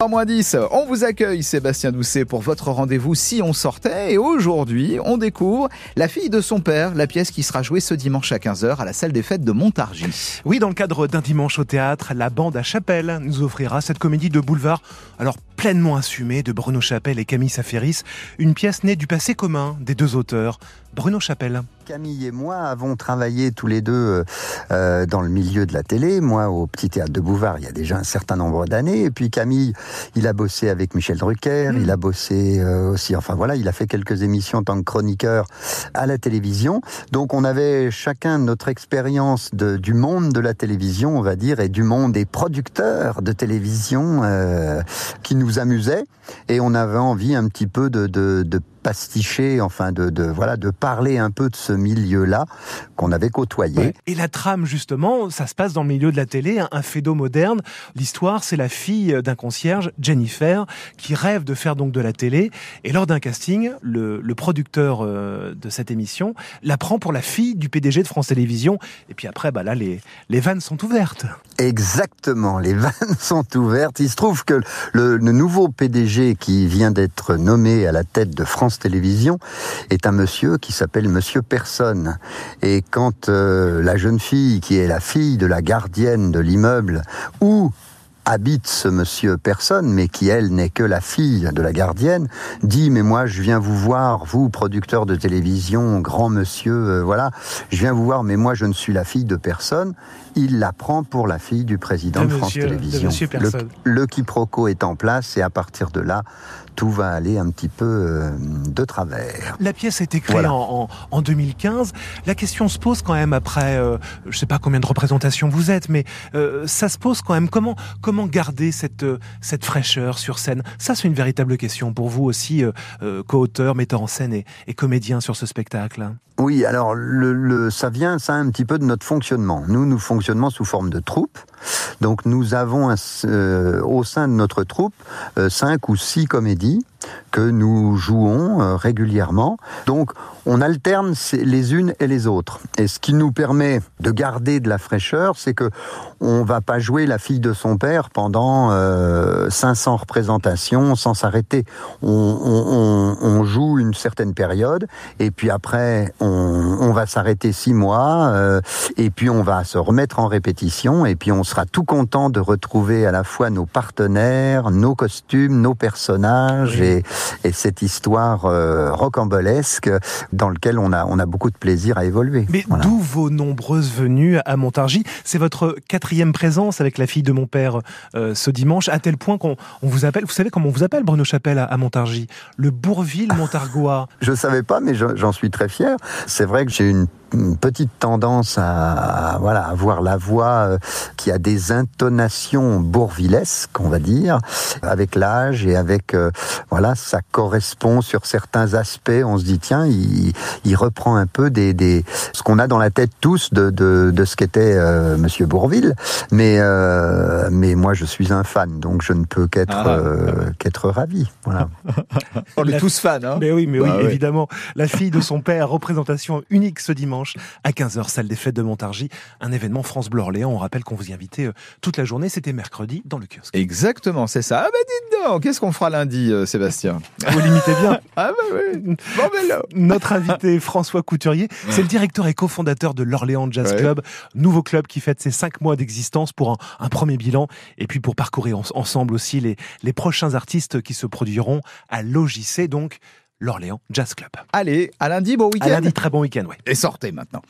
En moins 10, on vous accueille Sébastien Doucet pour votre rendez-vous Si on sortait et aujourd'hui on découvre La fille de son père, la pièce qui sera jouée ce dimanche à 15h à la salle des fêtes de Montargis. Oui, dans le cadre d'un dimanche au théâtre, la bande à Chapelle nous offrira cette comédie de boulevard, alors pleinement assumée de Bruno Chapelle et Camille Safiris, une pièce née du passé commun des deux auteurs. Bruno Chapelle. Camille et moi avons travaillé tous les deux euh, dans le milieu de la télé. Moi, au Petit Théâtre de Bouvard, il y a déjà un certain nombre d'années. Et puis Camille, il a bossé avec Michel Drucker, il a bossé euh, aussi, enfin voilà, il a fait quelques émissions en tant que chroniqueur à la télévision. Donc on avait chacun notre expérience du monde de la télévision, on va dire, et du monde des producteurs de télévision euh, qui nous amusaient. Et on avait envie un petit peu de, de, de pasticher, enfin de, de, voilà, de parler un peu de ce milieu-là qu'on avait côtoyé. Et la trame justement, ça se passe dans le milieu de la télé, un, un moderne. L'histoire, c'est la fille d'un concierge, Jennifer, qui rêve de faire donc de la télé. Et lors d'un casting, le, le producteur euh, de cette émission la prend pour la fille du PDG de France Télévisions. Et puis après, bah là, les, les vannes sont ouvertes. Exactement, les vannes sont ouvertes. Il se trouve que le, le nouveau PDG qui vient d'être nommé à la tête de France Télévisions est un monsieur qui s'appelle Monsieur Personne. Et quand euh, la jeune fille, qui est la fille de la gardienne de l'immeuble, où habite ce monsieur personne, mais qui elle n'est que la fille de la gardienne, dit mais moi je viens vous voir, vous producteur de télévision, grand monsieur, euh, voilà, je viens vous voir, mais moi je ne suis la fille de personne. Il la prend pour la fille du président de, France Télévisions. le, le quiproquo est en place et à partir de là, tout va aller un petit peu euh, de travers. La pièce a été créée en, en, 2015. La question se pose quand même après, euh, je sais pas combien de représentations vous êtes, mais ça se pose quand même. Comment comment garder cette euh, cette fraîcheur sur scène? Ça, c'est une véritable question pour vous aussi, euh, co-auteur, metteur en scène et, comédien sur ce spectacle. Oui, alors ça vient ça un petit peu de notre fonctionnement. Nous, nous fonctionnons sous forme de troupe. Donc nous avons un, au sein de notre troupe cinq ou six comédies que nous jouons euh, régulièrement. Donc on alterne les unes et les autres. Et ce qui nous permet de garder de la fraîcheur, c'est que on va pas jouer la fille de son père pendant euh, 500 représentations sans s'arrêter. On, on, on, joue une certaine période et puis après on, on va s'arrêter six mois euh, et puis on va se remettre en répétition et puis on sera tout content de retrouver à la fois nos partenaires, nos costumes, nos personnages et, et cette histoire euh, rocambolesque dans lequel on a, on a beaucoup de plaisir à évoluer. Mais d'où vos nombreuses venues à Montargis? C'est votre quatrième présence avec la fille de mon père euh, ce dimanche, à tel point qu'on on vous appelle, vous savez comment on vous appelle Bruno Chapelle à, à Montargis? Le Bourville Montargois. Je savais pas, mais j'en suis très fier. C'est vrai que j'ai une une petite tendance à, à, voilà avoir la voix euh, qui a des intonations bourvilesques, on va dire, avec l'âge et avec euh, voilà ça correspond sur certains aspects. On se dit tiens, il, il reprend un peu des, des ce qu'on a dans la tête tous de, de, de ce qu'était euh, Monsieur Bourville, mais euh, mais moi je suis un fan, donc je ne peux qu'être ah, euh, qu'être ravi. Voilà. On est tous fans, hein Mais oui, mais oui, bah, évidemment. La fille de son père, représentation unique ce dimanche à 15h, salle des fêtes de Montargis, un événement France Bleu Orléans. On rappelle qu'on vous y invitait euh, toute la journée, c'était mercredi dans le kiosque. Exactement, c'est ça. Ah bah dites donc, qu'est-ce qu'on fera lundi, euh, Sébastien Vous limitez bien. ah bah oui. Bon. Notre invité François Couturier, c'est le directeur et cofondateur de l'Orléans Jazz Club, nouveau club qui fête ses cinq mois d'existence pour un, un, premier bilan et puis pour parcourir ensemble aussi les, les prochains artistes qui se produiront à l'OJC, donc l'Orléans Jazz Club. Allez, à lundi, bon week-end. À lundi, très bon week-end, oui. Et sortez maintenant.